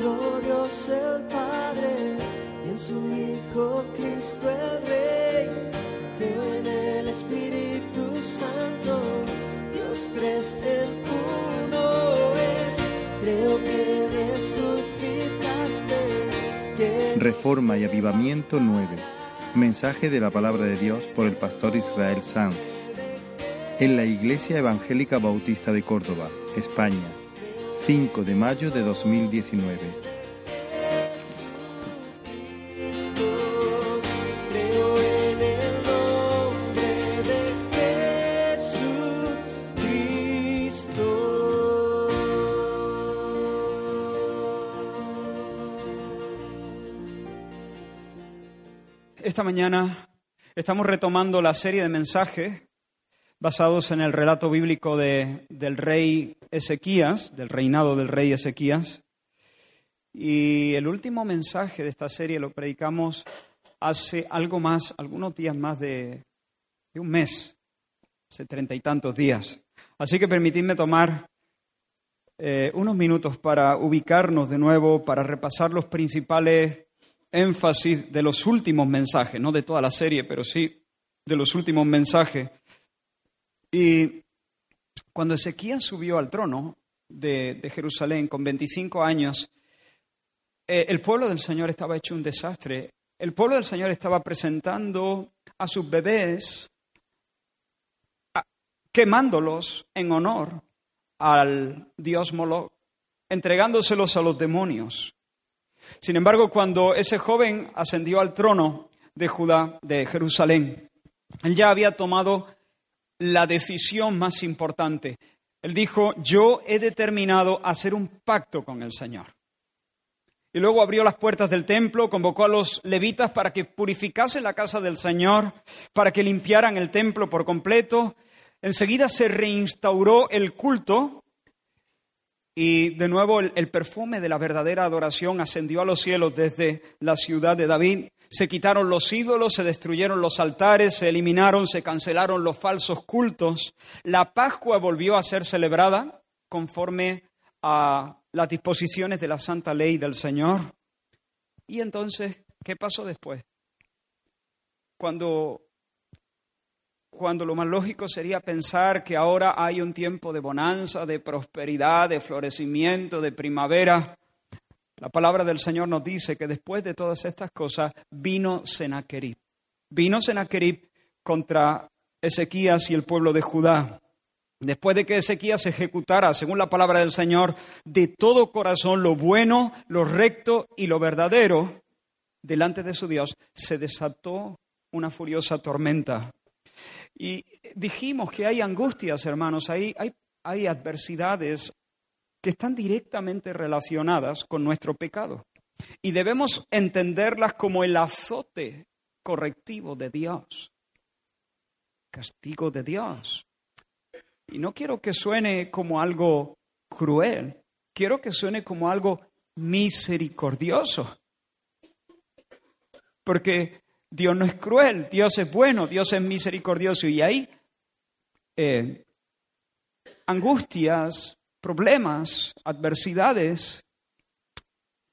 nuestro Dios el Padre y en su Hijo Cristo el Rey. Creo en el Espíritu Santo, Dios tres en uno es. Creo que resucitaste. que Reforma y Avivamiento 9. Mensaje de la palabra de Dios por el pastor Israel Sanz. En la Iglesia Evangélica Bautista de Córdoba, España, 5 de mayo de 2019. Cristo, creo en el nombre de Jesucristo. Esta mañana estamos retomando la serie de mensajes basados en el relato bíblico de- del rey Ezequías, del reinado del rey Ezequías. Y el último mensaje de esta serie lo predicamos hace algo más, algunos días más de, de un mes, hace treinta y tantos días. Así que permitidme tomar eh, unos minutos para ubicarnos de nuevo, para repasar los principales énfasis de los últimos mensajes, no de toda la serie, pero sí de los últimos mensajes. Y cuando Ezequías subió al trono de, Jerusalén con 25 años, eh, el pueblo del Señor estaba hecho un desastre. El pueblo del Señor estaba presentando a sus bebés, quemándolos en honor al dios Moloch, entregándoselos a los demonios. Sin embargo, cuando ese joven ascendió al trono de Judá, de Jerusalén, él ya había tomado la decisión más importante. Él dijo, yo he determinado hacer un pacto con el Señor. Y luego abrió las puertas del templo, convocó a los levitas para que purificasen la casa del Señor, para que limpiaran el templo por completo. Enseguida se reinstauró el culto y de nuevo el, el perfume de la verdadera adoración ascendió a los cielos desde la ciudad de David. Se quitaron los ídolos, se destruyeron los altares, se eliminaron, se cancelaron los falsos cultos. La Pascua volvió a ser celebrada conforme a las disposiciones de la santa ley del Señor. Y entonces, ¿qué pasó después? Cuando cuando lo más lógico sería pensar que ahora hay un tiempo de bonanza, de prosperidad, de florecimiento, de primavera. La palabra del Señor nos dice que después de todas estas cosas vino Sennacherib. Vino Sennacherib contra Ezequías y el pueblo de Judá. Después de que Ezequías ejecutara, según la palabra del Señor, de todo corazón lo bueno, lo recto y lo verdadero, delante de su Dios, se desató una furiosa tormenta. Y dijimos que hay angustias, hermanos, hay, hay, hay adversidades que están directamente relacionadas con nuestro pecado. Y debemos entenderlas como el azote correctivo de Dios, castigo de Dios. Y no quiero que suene como algo cruel, quiero que suene como algo misericordioso. Porque Dios no es cruel, Dios es bueno, Dios es misericordioso y hay eh, angustias, problemas, adversidades,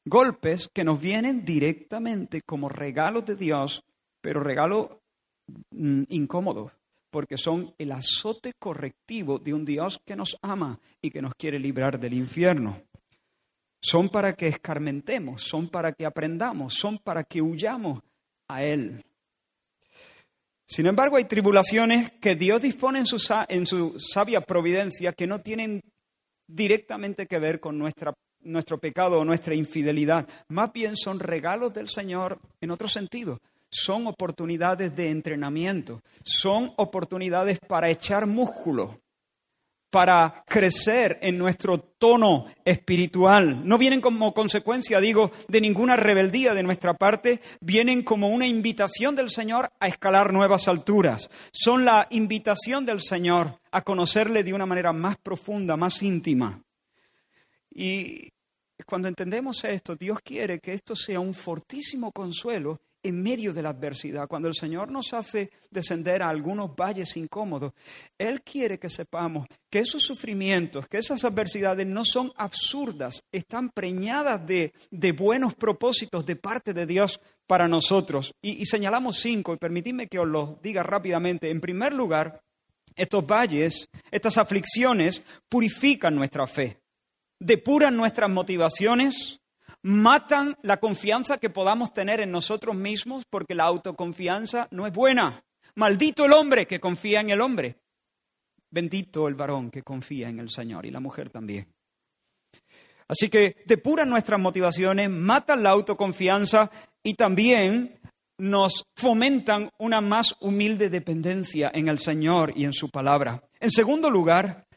golpes que nos vienen directamente como regalos de Dios, pero regalos mm, incómodos, porque son el azote correctivo de un Dios que nos ama y que nos quiere librar del infierno. Son para que escarmentemos, son para que aprendamos, son para que huyamos a Él. Sin embargo, hay tribulaciones que Dios dispone en su, en su sabia providencia que no tienen directamente que ver con nuestra, nuestro pecado o nuestra infidelidad. Más bien son regalos del Señor en otro sentido. Son oportunidades de entrenamiento, son oportunidades para echar músculo, para crecer en nuestro tono espiritual. No vienen como consecuencia, digo, de ninguna rebeldía de nuestra parte, vienen como una invitación del Señor a escalar nuevas alturas. Son la invitación del Señor a conocerle de una manera más profunda, más íntima. Y cuando entendemos esto, Dios quiere que esto sea un fortísimo consuelo en medio de la adversidad, cuando el Señor nos hace descender a algunos valles incómodos, Él quiere que sepamos que esos sufrimientos, que esas adversidades no son absurdas, están preñadas de, buenos propósitos de parte de Dios para nosotros. Y, y señalamos cinco, y permitidme que os los diga rápidamente. En primer lugar, estos valles, estas aflicciones, purifican nuestra fe, depuran nuestras motivaciones, matan la confianza que podamos tener en nosotros mismos porque la autoconfianza no es buena. Maldito el hombre que confía en el hombre. Bendito el varón que confía en el Señor y la mujer también. Así que depuran nuestras motivaciones, matan la autoconfianza y también nos fomentan una más humilde dependencia en el Señor y en su palabra. En segundo lugar,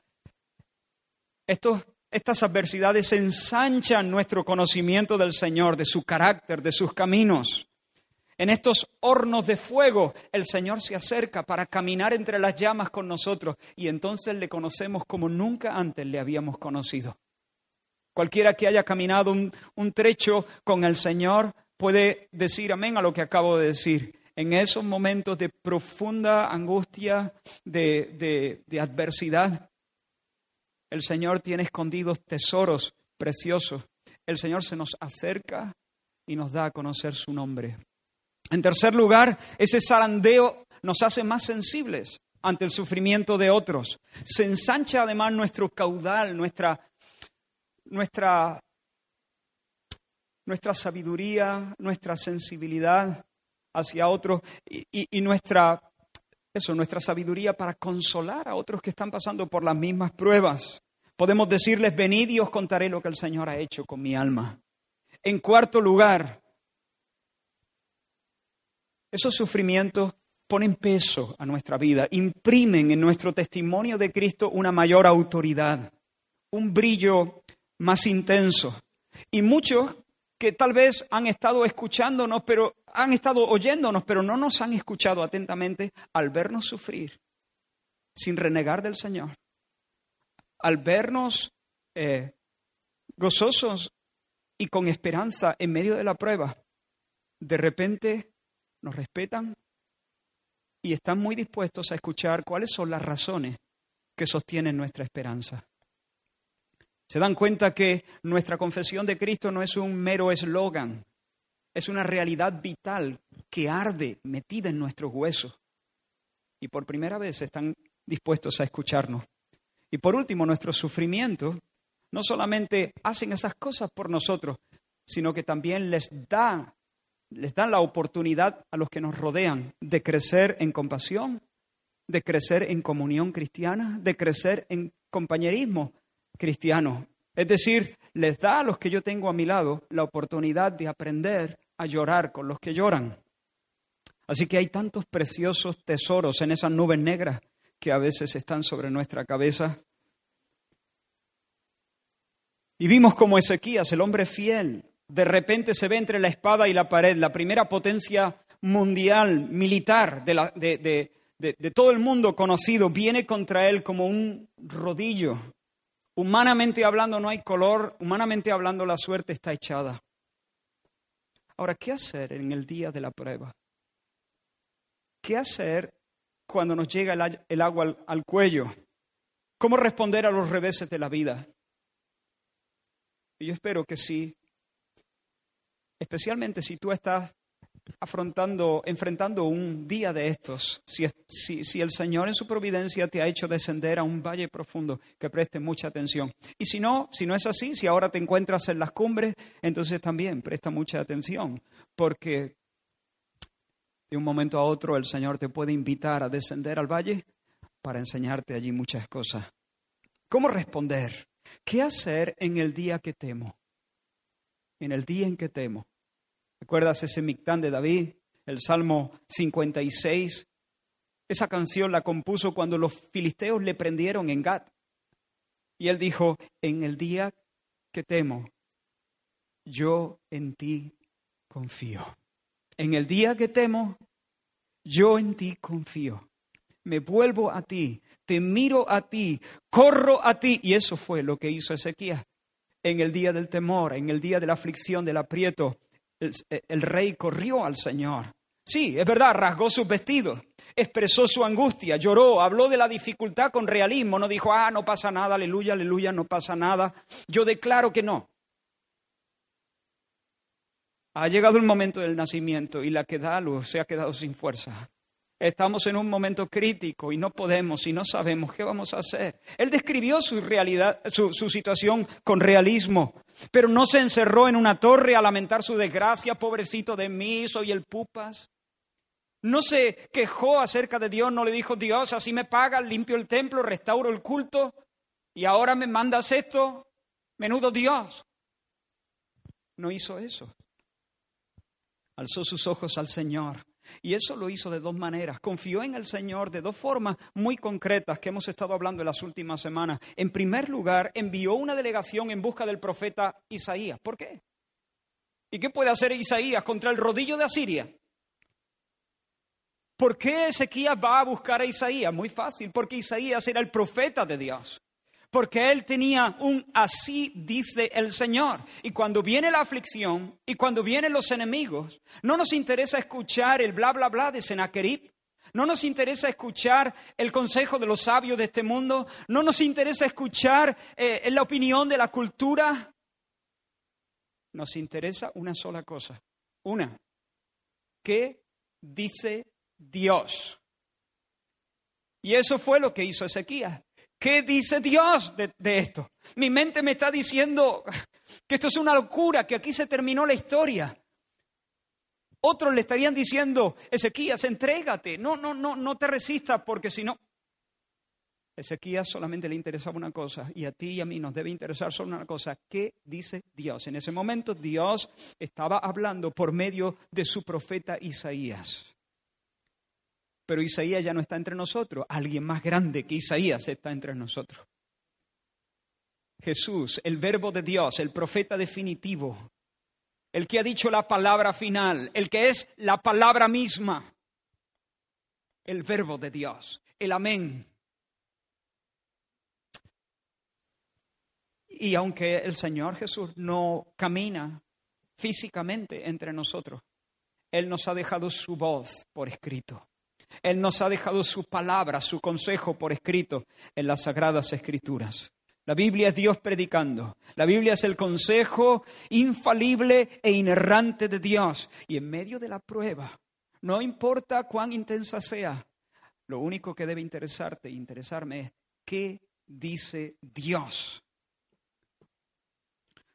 estos estas adversidades ensanchan nuestro conocimiento del Señor, de su carácter, de sus caminos. En estos hornos de fuego el Señor se acerca para caminar entre las llamas con nosotros y entonces le conocemos como nunca antes le habíamos conocido. Cualquiera que haya caminado un, trecho con el Señor puede decir amén a lo que acabo de decir. En esos momentos de profunda angustia, de, de adversidad, el Señor tiene escondidos tesoros preciosos. El Señor se nos acerca y nos da a conocer su nombre. En tercer lugar, ese zarandeo nos hace más sensibles ante el sufrimiento de otros. Se ensancha además nuestro caudal, nuestra, nuestra, nuestra sabiduría, nuestra sensibilidad hacia otros y, y nuestra eso, nuestra sabiduría para consolar a otros que están pasando por las mismas pruebas. Podemos decirles, venid y os contaré lo que el Señor ha hecho con mi alma. En cuarto lugar, esos sufrimientos ponen peso a nuestra vida, imprimen en nuestro testimonio de Cristo una mayor autoridad, un brillo más intenso. Y muchos que tal vez han estado escuchándonos, pero han estado oyéndonos, pero no nos han escuchado atentamente al vernos sufrir, sin renegar del Señor, al vernos eh, gozosos y con esperanza en medio de la prueba, de repente nos respetan y están muy dispuestos a escuchar cuáles son las razones que sostienen nuestra esperanza. Se dan cuenta que nuestra confesión de Cristo no es un mero eslogan, es una realidad vital que arde metida en nuestros huesos. Y por primera vez están dispuestos a escucharnos. Y por último, nuestros sufrimientos no solamente hacen esas cosas por nosotros, sino que también les da les dan la oportunidad a los que nos rodean de crecer en compasión, de crecer en comunión cristiana, de crecer en compañerismo cristiano. Es decir, les da a los que yo tengo a mi lado la oportunidad de aprender a llorar con los que lloran. Así que hay tantos preciosos tesoros en esas nubes negras que a veces están sobre nuestra cabeza. Y vimos como Ezequías, el hombre fiel, de repente se ve entre la espada y la pared, la primera potencia mundial, militar de, de todo el mundo conocido, viene contra él como un rodillo. Humanamente hablando no hay color, humanamente hablando la suerte está echada. Ahora, ¿qué hacer en el día de la prueba? ¿Qué hacer cuando nos llega el, agua al, cuello? ¿Cómo responder a los reveses de la vida? Y yo espero que sí, especialmente si tú estás afrontando, enfrentando un día de estos, si, el Señor en su providencia te ha hecho descender a un valle profundo, que preste mucha atención. Y si no, si no es así, si ahora te encuentras en las cumbres, entonces también presta mucha atención, porque de un momento a otro el Señor te puede invitar a descender al valle para enseñarte allí muchas cosas. ¿Cómo responder? ¿Qué hacer en el día que temo? En el día en que temo. ¿Recuerdas ese Mictán de David, el Salmo 56? Esa canción la compuso cuando los filisteos le prendieron en Gat. Y él dijo, en el día que temo, yo en ti confío. En el día que temo, yo en ti confío. Me vuelvo a ti, te miro a ti, corro a ti. Y eso fue lo que hizo Ezequiel en el día del temor, en el día de la aflicción, del aprieto. El, el rey corrió al Señor. Sí, es verdad, rasgó sus vestidos, expresó su angustia, lloró, habló de la dificultad con realismo, no dijo, ah, no pasa nada, aleluya, aleluya, no pasa nada. Yo declaro que no. Ha llegado el momento del nacimiento y la que da luz se ha quedado sin fuerza. Estamos en un momento crítico y no podemos y no sabemos qué vamos a hacer. Él describió su realidad, su, su, situación con realismo, pero no se encerró en una torre a lamentar su desgracia, pobrecito de mí, soy el pupas. No se quejó acerca de Dios, no le dijo Dios, así me pagas, limpio el templo, restauro el culto y ahora me mandas esto, menudo Dios. No hizo eso. Alzó sus ojos al Señor y eso lo hizo de dos maneras. Confió en el Señor de dos formas muy concretas que hemos estado hablando en las últimas semanas. En primer lugar, envió una delegación en busca del profeta Isaías. ¿Por qué? ¿Y qué puede hacer Isaías contra el rodillo de Asiria? ¿Por qué Ezequías va a buscar a Isaías? Muy fácil, porque Isaías era el profeta de Dios porque él tenía un así dice el Señor. Y cuando viene la aflicción y cuando vienen los enemigos, no nos interesa escuchar el bla bla bla de Senaquerib. No nos interesa escuchar el consejo de los sabios de este mundo. No nos interesa escuchar eh, la opinión de la cultura. Nos interesa una sola cosa. Una. ¿Qué dice Dios? Y eso fue lo que hizo Ezequías. ¿Qué dice Dios de, esto? Mi mente me está diciendo que esto es una locura, que aquí se terminó la historia. Otros le estarían diciendo, Ezequías, entrégate, no, no, no, no te resistas, porque si no... Ezequías solamente le interesaba una cosa, y a ti y a mí nos debe interesar solo una cosa, ¿qué dice Dios? En ese momento Dios estaba hablando por medio de su profeta Isaías. Pero Isaías ya no está entre nosotros. Alguien más grande que Isaías está entre nosotros. Jesús, el verbo de Dios, el profeta definitivo, el que ha dicho la palabra final, el que es la palabra misma, el verbo de Dios, el amén. Y aunque el Señor Jesús no camina físicamente entre nosotros, Él nos ha dejado su voz por escrito. Él nos ha dejado su palabra, su consejo por escrito en las sagradas escrituras. La Biblia es Dios predicando. La Biblia es el consejo infalible e inerrante de Dios. Y en medio de la prueba, no importa cuán intensa sea, lo único que debe interesarte e interesarme es qué dice Dios.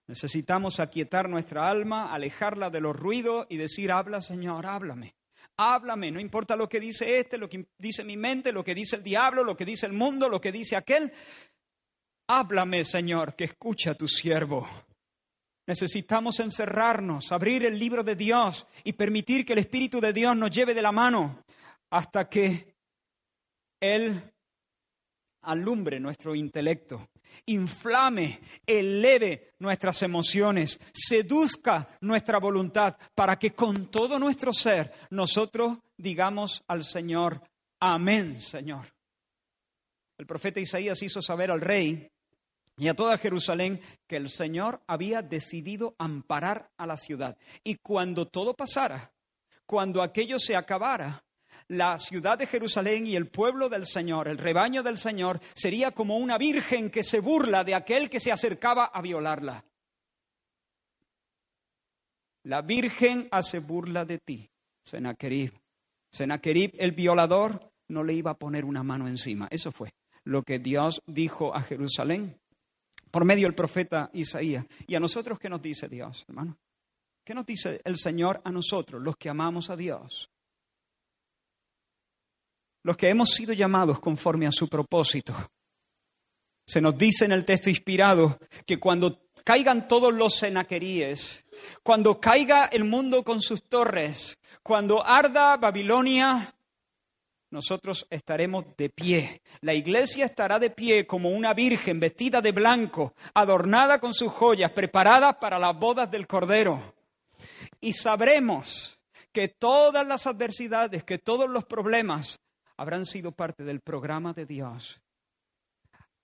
Necesitamos aquietar nuestra alma, alejarla de los ruidos y decir, habla Señor, háblame. Háblame, no importa lo que dice este, lo que dice mi mente, lo que dice el diablo, lo que dice el mundo, lo que dice aquel. Háblame, Señor, que escucha a tu siervo. Necesitamos encerrarnos, abrir el libro de Dios y permitir que el Espíritu de Dios nos lleve de la mano hasta que Él alumbre nuestro intelecto, inflame, eleve nuestras emociones, seduzca nuestra voluntad para que con todo nuestro ser nosotros digamos al Señor, amén, Señor. El profeta Isaías hizo saber al rey y a toda Jerusalén que el Señor había decidido amparar a la ciudad. Y cuando todo pasara, cuando aquello se acabara, la ciudad de Jerusalén y el pueblo del Señor, el rebaño del Señor, sería como una virgen que se burla de aquel que se acercaba a violarla. La virgen hace burla de ti, Senaquerib. Senaquerib, el violador, no le iba a poner una mano encima. Eso fue lo que Dios dijo a Jerusalén por medio del profeta Isaías. ¿Y a nosotros qué nos dice Dios, hermano? ¿Qué nos dice el Señor a nosotros, los que amamos a Dios? Los que hemos sido llamados conforme a su propósito. Se nos dice en el texto inspirado que cuando caigan todos los senaqueríes, cuando caiga el mundo con sus torres, cuando arda Babilonia, nosotros estaremos de pie. La iglesia estará de pie como una virgen vestida de blanco, adornada con sus joyas, preparada para las bodas del Cordero. Y sabremos que todas las adversidades, que todos los problemas habrán sido parte del programa de Dios,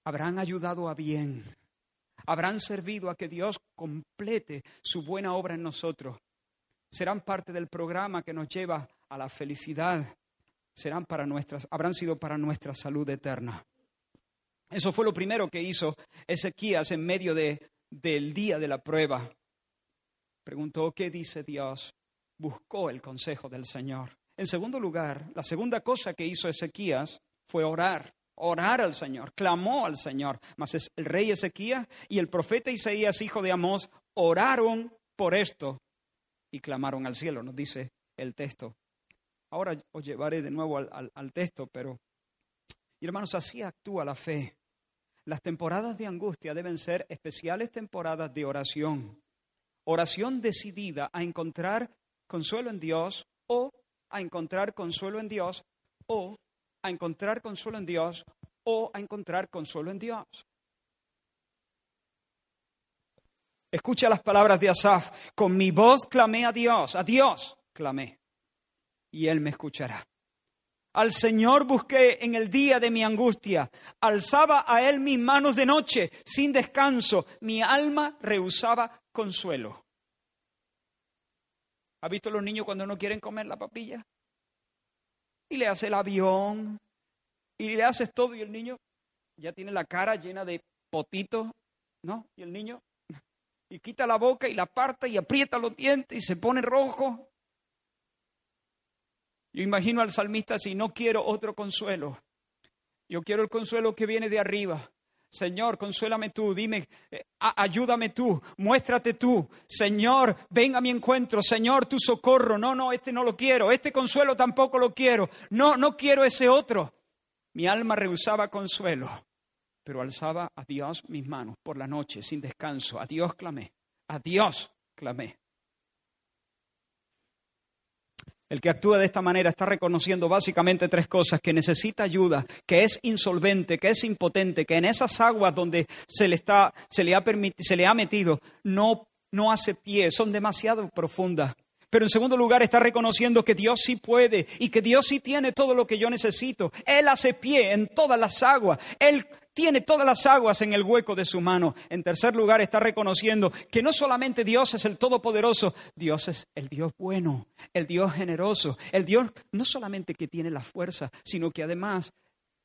habrán ayudado a bien, habrán servido a que Dios complete su buena obra en nosotros serán parte del programa que nos lleva a la felicidad, serán para nuestras, habrán sido para nuestra salud eterna. Eso fue lo primero que hizo Ezequías en medio de, del día de la prueba. Preguntó, ¿qué dice Dios? Buscó el consejo del Señor. En segundo lugar, la segunda cosa que hizo Ezequías fue orar, orar al Señor, clamó al Señor. Mas el rey Ezequías y el profeta Isaías, hijo de Amós, oraron por esto y clamaron al cielo, nos dice el texto. Ahora os llevaré de nuevo al, al texto, pero, hermanos, así actúa la fe. Las temporadas de angustia deben ser especiales temporadas de oración. Oración decidida a encontrar consuelo en Dios o a encontrar consuelo en Dios o a encontrar consuelo en Dios o a encontrar consuelo en Dios. Escucha las palabras de Asaf. Con mi voz clamé a Dios, a Dios clamé, y Él me escuchará. Al Señor busqué en el día de mi angustia. Alzaba a Él mis manos de noche, sin descanso. Mi alma rehusaba consuelo. ¿Ha visto los niños cuando no quieren comer la papilla? Y le hace el avión, y le haces todo, y el niño ya tiene la cara llena de potitos, ¿no? Y el niño, y quita la boca y la aparta y aprieta los dientes y se pone rojo. Yo imagino al salmista así, no quiero otro consuelo. Yo quiero el consuelo que viene de arriba. Señor, consuélame tú, dime, eh, ayúdame tú, muéstrate tú. Señor, ven a mi encuentro. Señor, tu socorro. No, no, este no lo quiero. Este consuelo tampoco lo quiero. No, no quiero ese otro. Mi alma rehusaba consuelo, pero alzaba a Dios mis manos por la noche sin descanso. A Dios clamé. A Dios clamé. El que actúa de esta manera está reconociendo básicamente tres cosas, que necesita ayuda, que es insolvente, que es impotente, que en esas aguas donde se le, está, se le, ha, se le ha metido no, no hace pie, son demasiado profundas. Pero en segundo lugar está reconociendo que Dios sí puede y que Dios sí tiene todo lo que yo necesito. Él hace pie en todas las aguas. Él tiene todas las aguas en el hueco de su mano. En tercer lugar está reconociendo que no solamente Dios es el Todopoderoso, Dios es el Dios bueno, el Dios generoso, el Dios no solamente que tiene la fuerza, sino que además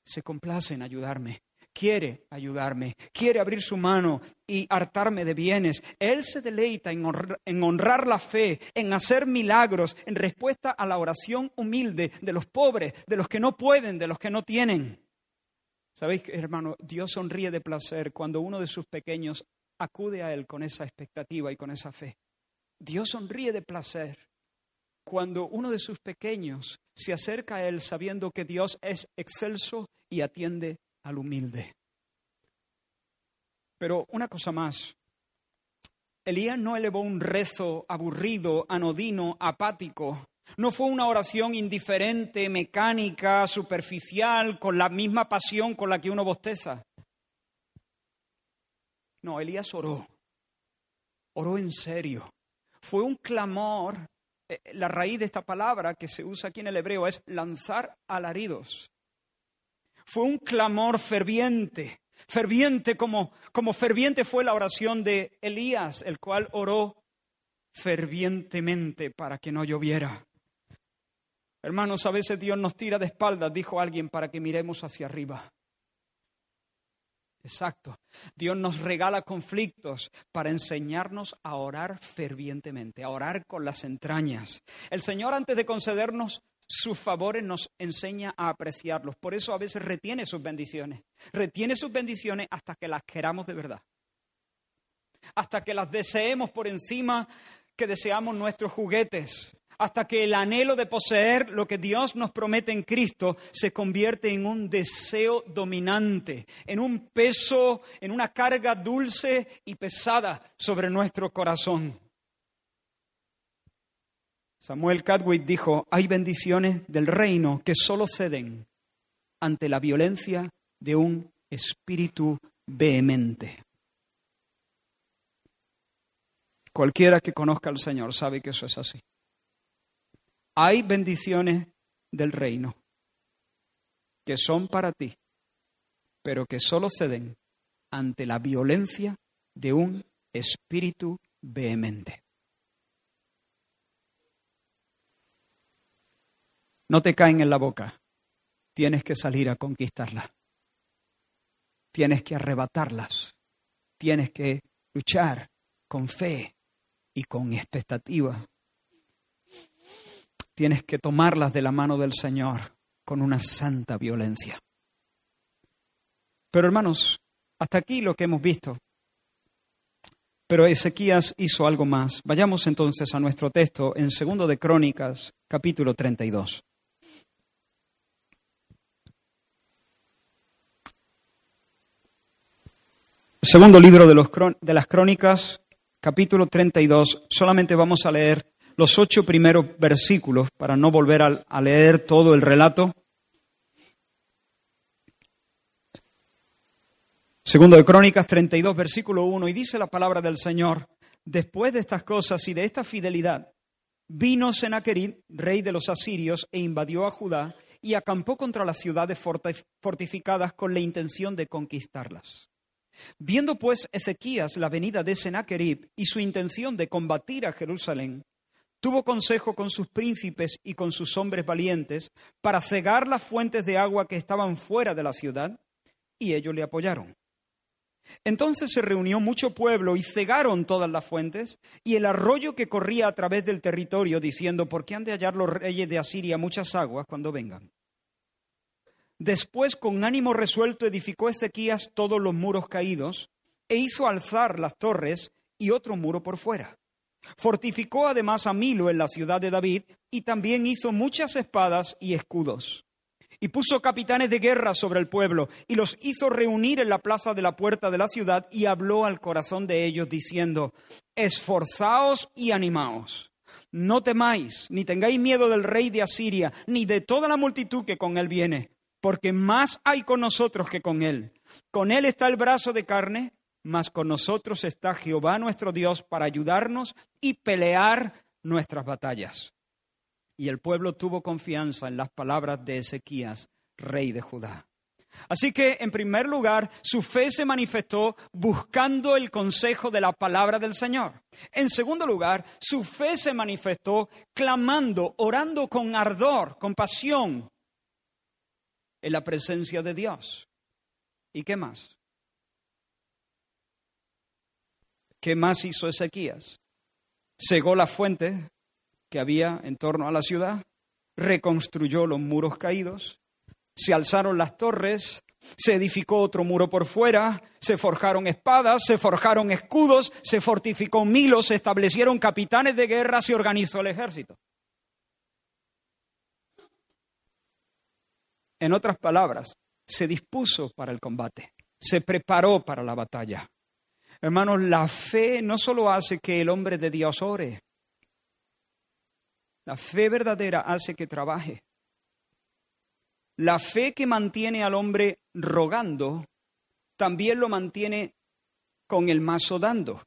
se complace en ayudarme quiere ayudarme, quiere abrir su mano y hartarme de bienes. Él se deleita en honrar, la fe, en hacer milagros, en respuesta a la oración humilde de los pobres, de los que no pueden, de los que no tienen. ¿Sabéis, hermano? Dios sonríe de placer cuando uno de sus pequeños acude a Él con esa expectativa y con esa fe. Dios sonríe de placer cuando uno de sus pequeños se acerca a Él sabiendo que Dios es excelso y atiende al humilde. Pero una cosa más, Elías no elevó un rezo aburrido, anodino, apático. No fue una oración indiferente, mecánica, superficial, con la misma pasión con la que uno bosteza. No, Elías oró. Oró en serio. Fue un clamor. Eh, la raíz de esta palabra que se usa aquí en el hebreo es lanzar alaridos fue un clamor ferviente, ferviente como, como ferviente fue la oración de Elías, el cual oró fervientemente para que no lloviera. Hermanos, a veces Dios nos tira de espaldas, dijo alguien, para que miremos hacia arriba. Exacto. Dios nos regala conflictos para enseñarnos a orar fervientemente, a orar con las entrañas. El Señor antes de concedernos sus favores nos enseña a apreciarlos. Por eso a veces retiene sus bendiciones. Retiene sus bendiciones hasta que las queramos de verdad. Hasta que las deseemos por encima que deseamos nuestros juguetes. Hasta que el anhelo de poseer lo que Dios nos promete en Cristo se convierte en un deseo dominante, en un peso, en una carga dulce y pesada sobre nuestro corazón. Samuel Cadwick dijo, hay bendiciones del reino que solo ceden ante la violencia de un espíritu vehemente. Cualquiera que conozca al Señor sabe que eso es así. Hay bendiciones del reino que son para ti, pero que solo ceden ante la violencia de un espíritu vehemente. No te caen en la boca. Tienes que salir a conquistarlas. Tienes que arrebatarlas. Tienes que luchar con fe y con expectativa. Tienes que tomarlas de la mano del Señor con una santa violencia. Pero hermanos, hasta aquí lo que hemos visto. Pero Ezequías hizo algo más. Vayamos entonces a nuestro texto en Segundo de Crónicas, capítulo 32. Segundo libro de, los, de las Crónicas, capítulo 32. Solamente vamos a leer los ocho primeros versículos para no volver a, leer todo el relato. Segundo de Crónicas 32, versículo 1, y dice la palabra del Señor, después de estas cosas y de esta fidelidad, vino Sennacherib, rey de los asirios, e invadió a Judá y acampó contra las ciudades fortificadas con la intención de conquistarlas. Viendo pues Ezequías la venida de Sennacherib y su intención de combatir a Jerusalén, tuvo consejo con sus príncipes y con sus hombres valientes para cegar las fuentes de agua que estaban fuera de la ciudad, y ellos le apoyaron. Entonces se reunió mucho pueblo y cegaron todas las fuentes y el arroyo que corría a través del territorio, diciendo, ¿por qué han de hallar los reyes de Asiria muchas aguas cuando vengan? Después, con ánimo resuelto, edificó Ezequías todos los muros caídos e hizo alzar las torres y otro muro por fuera. Fortificó además a Milo en la ciudad de David y también hizo muchas espadas y escudos y puso capitanes de guerra sobre el pueblo y los hizo reunir en la plaza de la puerta de la ciudad y habló al corazón de ellos diciendo, esforzaos y animaos. No temáis, ni tengáis miedo del rey de Asiria, ni de toda la multitud que con él viene, porque más hay con nosotros que con él. Con él está el brazo de carne, mas con nosotros está Jehová nuestro Dios para ayudarnos y pelear nuestras batallas. Y el pueblo tuvo confianza en las palabras de Ezequías, rey de Judá. Así que, en primer lugar, su fe se manifestó buscando el consejo de la palabra del Señor. En segundo lugar, su fe se manifestó clamando, orando con ardor, con pasión, en la presencia de Dios. ¿Y qué más? ¿Qué más hizo Ezequías? Cegó la fuente que había en torno a la ciudad, reconstruyó los muros caídos, se alzaron las torres, se edificó otro muro por fuera, se forjaron espadas, se forjaron escudos, se fortificó Milo, se establecieron capitanes de guerra, se organizó el ejército. En otras palabras, se dispuso para el combate, se preparó para la batalla. Hermanos, la fe no solo hace que el hombre de Dios ore, la fe verdadera hace que trabaje. La fe que mantiene al hombre rogando, también lo mantiene con el mazo dando.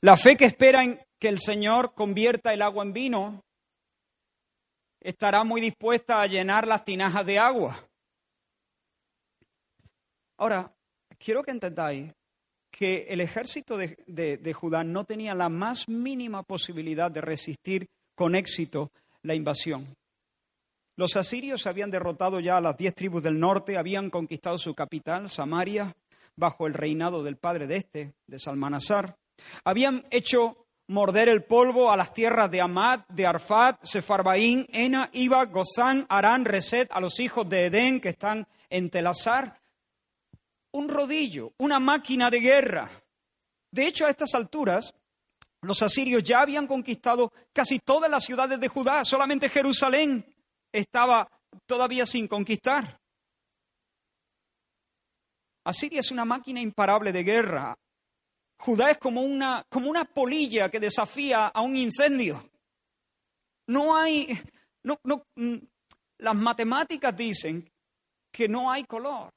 La fe que espera en que el Señor convierta el agua en vino, estará muy dispuesta a llenar las tinajas de agua. Ahora, quiero que entendáis que el ejército de, Judá no tenía la más mínima posibilidad de resistir con éxito la invasión. Los asirios habían derrotado ya a las diez tribus del norte, habían conquistado su capital, Samaria, bajo el reinado del padre de este, de Salmanasar. Habían hecho morder el polvo a las tierras de Amad, de Arfat, Sefarbaín, Ena, Iba, Gozán, Arán, Reset, a los hijos de Edén que están en Telazar un rodillo, una máquina de guerra. De hecho, a estas alturas, los asirios ya habían conquistado casi todas las ciudades de Judá, solamente Jerusalén estaba todavía sin conquistar. Asiria es una máquina imparable de guerra. Judá es como una, como una polilla que desafía a un incendio. No hay, no, no, mm, las matemáticas dicen que no hay color.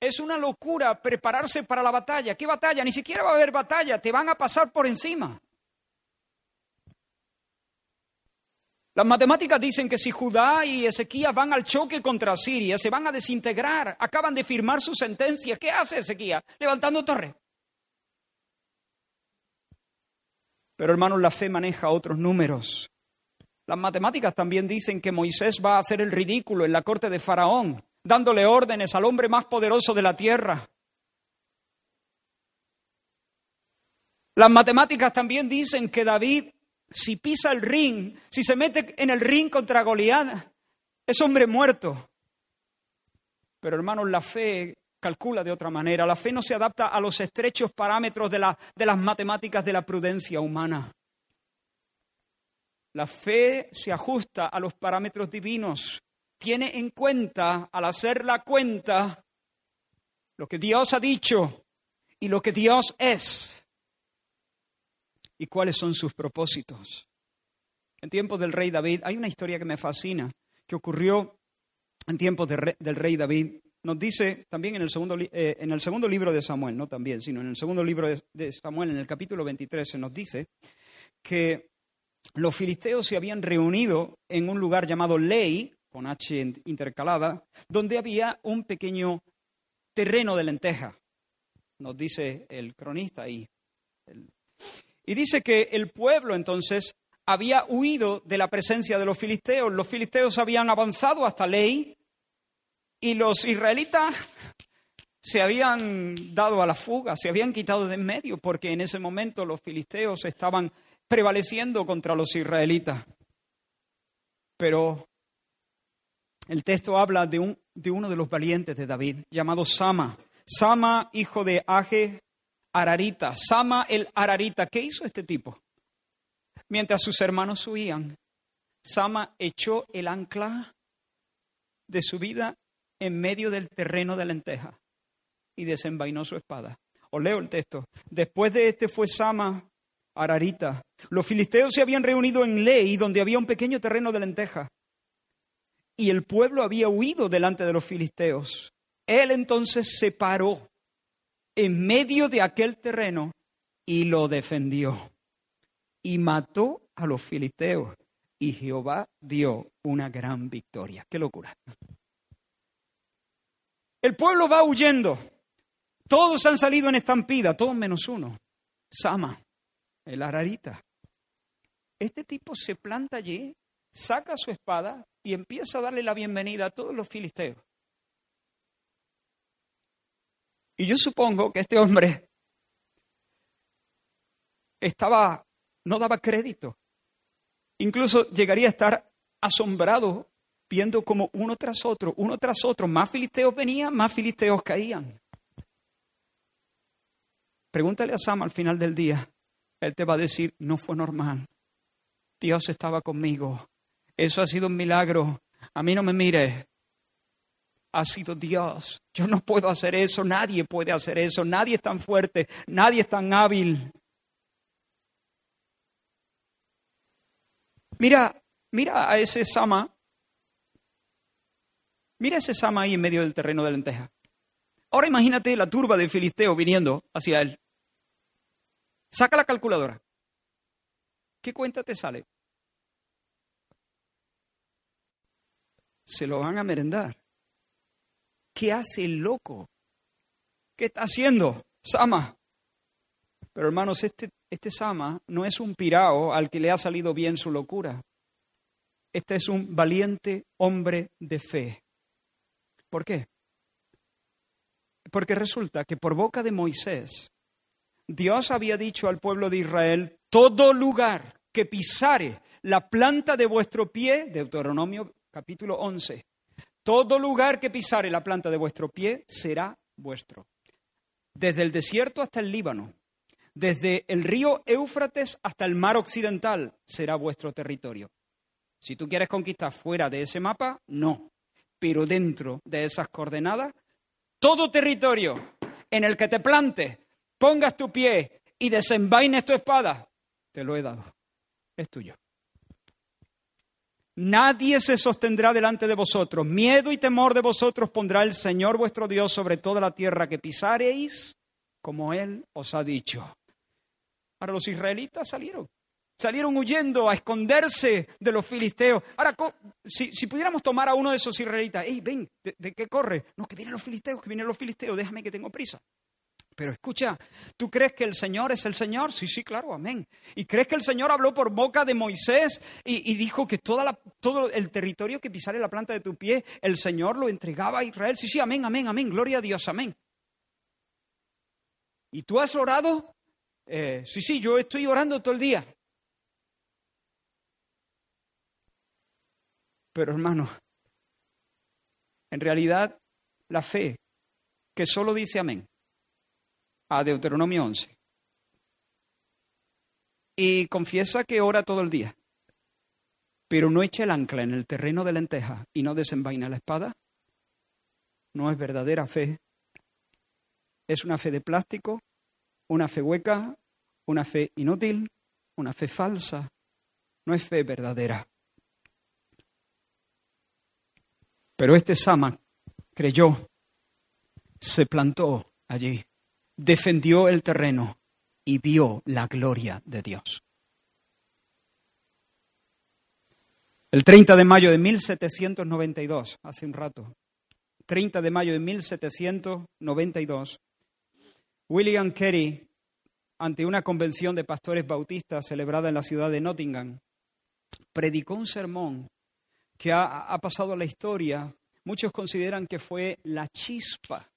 Es una locura prepararse para la batalla. ¿Qué batalla? Ni siquiera va a haber batalla, te van a pasar por encima. Las matemáticas dicen que si Judá y Ezequías van al choque contra Siria, se van a desintegrar. Acaban de firmar su sentencia. ¿Qué hace Ezequías? Levantando torre. Pero hermanos, la fe maneja otros números. Las matemáticas también dicen que Moisés va a hacer el ridículo en la corte de Faraón, dándole órdenes al hombre más poderoso de la tierra. Las matemáticas también dicen que David, si pisa el ring, si se mete en el ring contra Goliat, es hombre muerto. Pero hermanos, la fe calcula de otra manera. La fe no se adapta a los estrechos parámetros de, de las matemáticas de la prudencia humana. La fe se ajusta a los parámetros divinos. Tiene en cuenta, al hacer la cuenta, lo que Dios ha dicho y lo que Dios es y cuáles son sus propósitos. En tiempos del rey David hay una historia que me fascina, que ocurrió en tiempos del rey David. Nos dice también en el, segundo, eh, en el segundo libro de Samuel, no también, sino en el segundo libro de, Samuel, en el capítulo 23, se nos dice que los filisteos se habían reunido en un lugar llamado Ley, con H intercalada, donde había un pequeño terreno de lenteja. Nos dice el cronista ahí. Y dice que el pueblo entonces había huido de la presencia de los filisteos. Los filisteos habían avanzado hasta Ley y los israelitas se habían dado a la fuga, se habían quitado de en medio, porque en ese momento los filisteos estaban prevaleciendo contra los israelitas. Pero el texto habla de, un, de uno de los valientes de David, llamado Sama. Sama, hijo de Age, Ararita, Sama el Ararita. ¿Qué hizo este tipo? Mientras sus hermanos huían, Sama echó el ancla de su vida en medio del terreno de lenteja y desenvainó su espada. Os leo el texto. Después de este fue Sama Ararita. Los filisteos se habían reunido en Ley, donde había un pequeño terreno de lenteja. Y el pueblo había huido delante de los filisteos. Él entonces se paró en medio de aquel terreno y lo defendió. Y mató a los filisteos. Y Jehová dio una gran victoria. Qué locura. El pueblo va huyendo. Todos han salido en estampida, todos menos uno. Sama, el ararita. Este tipo se planta allí, saca su espada y empieza a darle la bienvenida a todos los filisteos. Y yo supongo que este hombre estaba, no daba crédito. Incluso llegaría a estar asombrado viendo como uno tras otro, uno tras otro, más filisteos venían, más filisteos caían. Pregúntale a Sam al final del día, él te va a decir, no fue normal, Dios estaba conmigo, eso ha sido un milagro, a mí no me mires, ha sido Dios. Yo no puedo hacer eso, nadie puede hacer eso, nadie es tan fuerte, nadie es tan hábil. Mira, mira a ese Sama. Mira ese Sama ahí en medio del terreno de lenteja. Ahora imagínate la turba de Filisteo viniendo hacia él. Saca la calculadora. ¿Qué cuenta te sale? Se lo van a merendar. ¿Qué hace el loco? ¿Qué está haciendo? Sama. Pero hermanos, este, este Sama no es un pirao al que le ha salido bien su locura. Este es un valiente hombre de fe. ¿Por qué? Porque resulta que por boca de Moisés, Dios había dicho al pueblo de Israel, todo lugar que pisare la planta de vuestro pie, Deuteronomio capítulo 11, todo lugar que pisare la planta de vuestro pie será vuestro. Desde el desierto hasta el Líbano, desde el río Éufrates hasta el mar occidental será vuestro territorio. Si tú quieres conquistar fuera de ese mapa, no. Pero dentro de esas coordenadas, todo territorio en el que te plantes, pongas tu pie y desenvaines tu espada, te lo he dado. Es tuyo. Nadie se sostendrá delante de vosotros. Miedo y temor de vosotros pondrá el Señor vuestro Dios sobre toda la tierra que pisareis, como Él os ha dicho. Ahora los israelitas salieron. Salieron huyendo a esconderse de los filisteos. Ahora, si, pudiéramos tomar a uno de esos israelitas, ¡Ey, ven! ¿de, ¿de, qué corre? No, que vienen los filisteos, que vienen los filisteos, déjame que tengo prisa. Pero escucha, ¿tú crees que el Señor es el Señor? Sí, sí, claro, amén. ¿Y crees que el Señor habló por boca de Moisés y, y dijo que toda la- todo el territorio que pisare la planta de tu pie, el Señor lo entregaba a Israel? Sí, sí, amén, amén, amén. Gloria a Dios, amén. ¿Y tú has orado? Eh, sí, sí, yo estoy orando todo el día. Pero hermano, en realidad la fe que solo dice amén a Deuteronomio 11 y confiesa que ora todo el día, pero no echa el ancla en el terreno de lenteja y no desenvaina la espada, no es verdadera fe. Es una fe de plástico, una fe hueca, una fe inútil, una fe falsa, no es fe verdadera. Pero este Sama creyó, se plantó allí, defendió el terreno y vio la gloria de Dios. El 30 de mayo de 1792, hace un rato, 30 de mayo de 1792, William Carey, ante una convención de pastores bautistas celebrada en la ciudad de Nottingham, predicó un sermón que ha, pasado a la historia. Muchos consideran que fue la chispa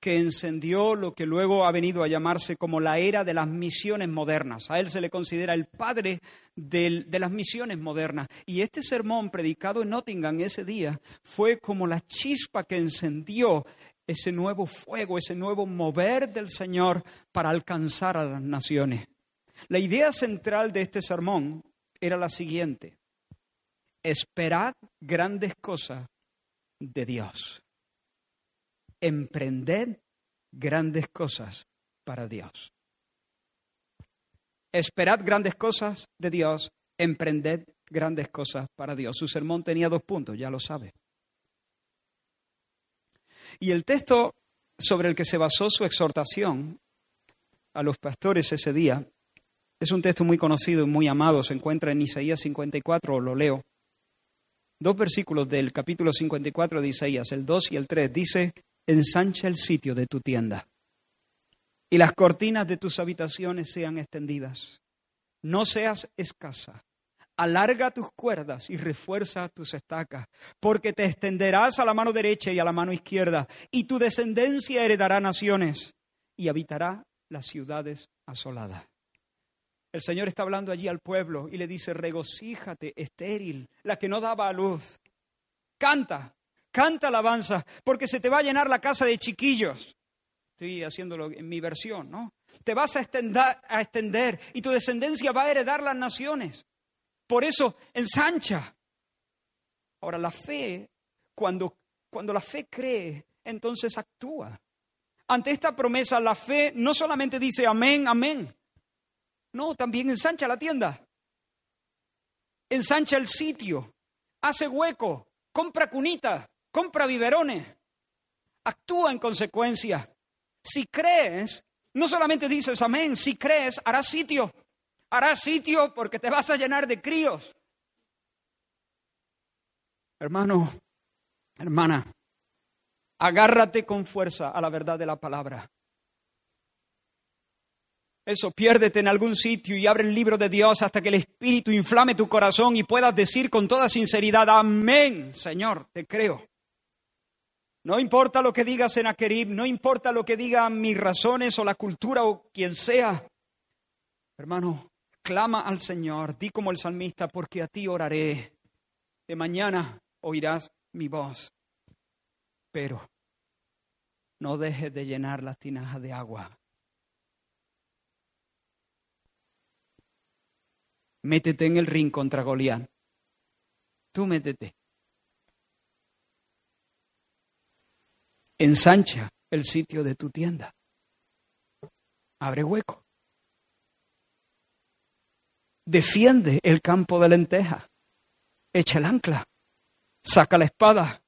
que encendió lo que luego ha venido a llamarse como la era de las misiones modernas. A él se le considera el padre de las misiones modernas. Y este sermón predicado en Nottingham ese día fue como la chispa que encendió ese nuevo fuego, ese nuevo mover del Señor para alcanzar a las naciones. La idea central de este sermón era la siguiente. Esperad grandes cosas de Dios emprended grandes cosas para Dios. Esperad grandes cosas de Dios, emprended grandes cosas para Dios. Su sermón tenía dos puntos, ya lo sabe. Y el texto sobre el que se basó su exhortación a los pastores ese día es un texto muy conocido y muy amado, se encuentra en Isaías 54, lo leo. Dos versículos del capítulo 54 de Isaías, el 2 y el 3, dice, ensancha el sitio de tu tienda y las cortinas de tus habitaciones sean extendidas. No seas escasa. Alarga tus cuerdas y refuerza tus estacas, porque te extenderás a la mano derecha y a la mano izquierda, y tu descendencia heredará naciones y habitará las ciudades asoladas. El Señor está hablando allí al pueblo y le dice, regocíjate, estéril, la que no daba a luz. Canta, canta alabanza, porque se te va a llenar la casa de chiquillos. Estoy haciéndolo en mi versión, ¿no? Te vas a extender, a extender y tu descendencia va a heredar las naciones. Por eso, ensancha. Ahora, la fe, cuando, cuando la fe cree, entonces actúa. Ante esta promesa, la fe no solamente dice amén, amén. No, también ensancha la tienda. Ensancha el sitio. Hace hueco. Compra cunita. Compra biberones. Actúa en consecuencia. Si crees, no solamente dices amén, si crees, harás sitio. Harás sitio porque te vas a llenar de críos. Hermano, hermana, agárrate con fuerza a la verdad de la palabra. Eso, piérdete en algún sitio y abre el libro de Dios hasta que el Espíritu inflame tu corazón y puedas decir con toda sinceridad, amén, Señor, te creo. No importa lo que diga Senaquerib, no importa lo que digan mis razones o la cultura o quien sea. Hermano, clama al Señor, di como el salmista, porque a ti oraré. De mañana oirás mi voz. Pero no dejes de llenar las tinajas de agua. Métete en el ring contra Goliat. Tú métete. Ensancha el sitio de tu tienda. Abre hueco. Defiende el campo de lenteja. Echa el ancla. Saca la espada.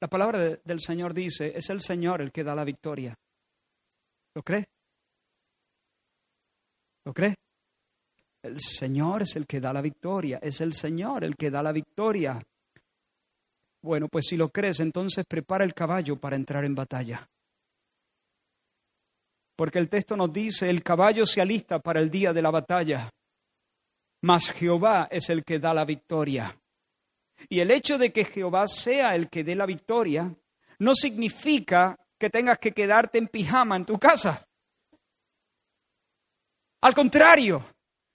La palabra de- del Señor dice, es el Señor el que da la victoria. ¿Lo cree? ¿Lo cree? El Señor es el que da la victoria. Es el Señor el que da la victoria. Bueno, pues si lo crees, entonces prepara el caballo para entrar en batalla. Porque el texto nos dice, el caballo se alista para el día de la batalla, mas Jehová es el que da la victoria. Y el hecho de que Jehová sea el que dé la victoria no significa que tengas que quedarte en pijama en tu casa. Al contrario,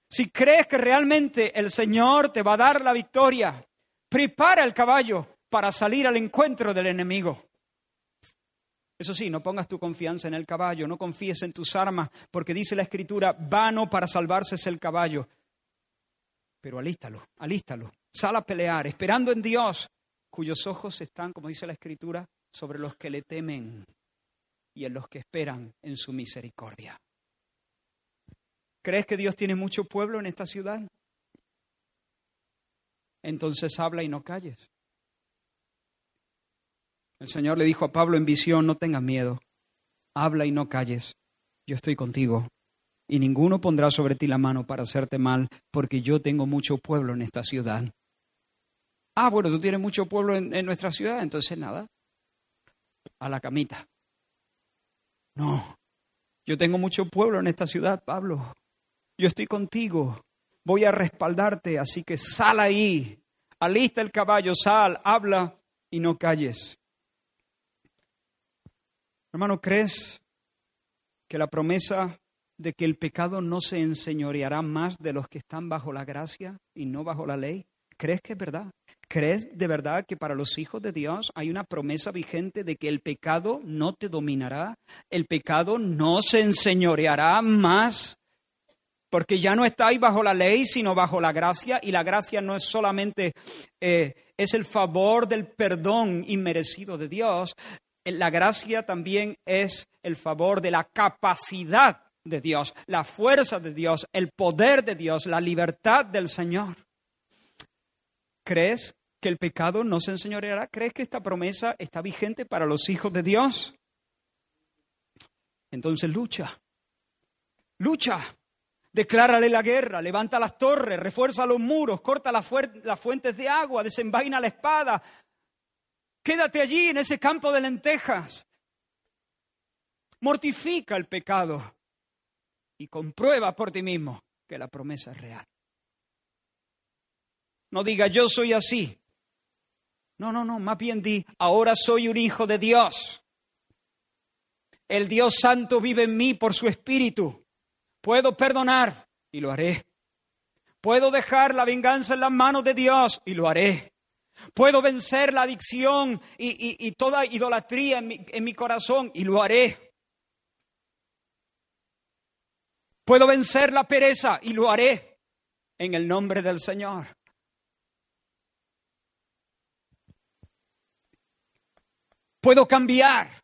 si crees que realmente el Señor te va a dar la victoria, prepara el caballo para salir al encuentro del enemigo. Eso sí, no pongas tu confianza en el caballo, no confíes en tus armas, porque dice la Escritura, vano para salvarse es el caballo. Pero alístalo, alístalo, sal a pelear, esperando en Dios, cuyos ojos están, como dice la Escritura, sobre los que le temen y en los que esperan en su misericordia. ¿Crees que Dios tiene mucho pueblo en esta ciudad? Entonces habla y no calles. El Señor le dijo a Pablo en visión, no tengas miedo, habla y no calles, yo estoy contigo, y ninguno pondrá sobre ti la mano para hacerte mal, porque yo tengo mucho pueblo en esta ciudad. Ah, bueno, tú tienes mucho pueblo en, en nuestra ciudad, entonces nada, a la camita. No, yo tengo mucho pueblo en esta ciudad, Pablo. Yo estoy contigo, voy a respaldarte, así que sal ahí, alista el caballo, sal, habla y no calles. Hermano, ¿crees que la promesa de que el pecado no se enseñoreará más de los que están bajo la gracia y no bajo la ley? ¿Crees que es verdad? ¿Crees de verdad que para los hijos de Dios hay una promesa vigente de que el pecado no te dominará? ¿El pecado no se enseñoreará más? Porque ya no estáis bajo la ley, sino bajo la gracia, y la gracia no es solamente, eh, es el favor del perdón inmerecido de Dios, la gracia también es el favor de la capacidad de Dios, la fuerza de Dios, el poder de Dios, la libertad del Señor. ¿Crees que el pecado no se enseñoreará? ¿Crees que esta promesa está vigente para los hijos de Dios? Entonces lucha, lucha, declárale la guerra, levanta las torres, refuerza los muros, corta las, fuentes de agua, desenvaina la espada, Quédate allí en ese campo de lentejas. Mortifica el pecado y comprueba por ti mismo que la promesa es real. No diga yo soy así. No, no, no, más bien di, ahora soy un hijo de Dios. El Dios Santo vive en mí por su Espíritu. Puedo perdonar y lo haré. Puedo dejar la venganza en las manos de Dios y lo haré. Puedo vencer la adicción y, toda idolatría en mi, en mi corazón y lo haré. Puedo vencer la pereza y lo haré en el nombre del Señor. Puedo cambiar.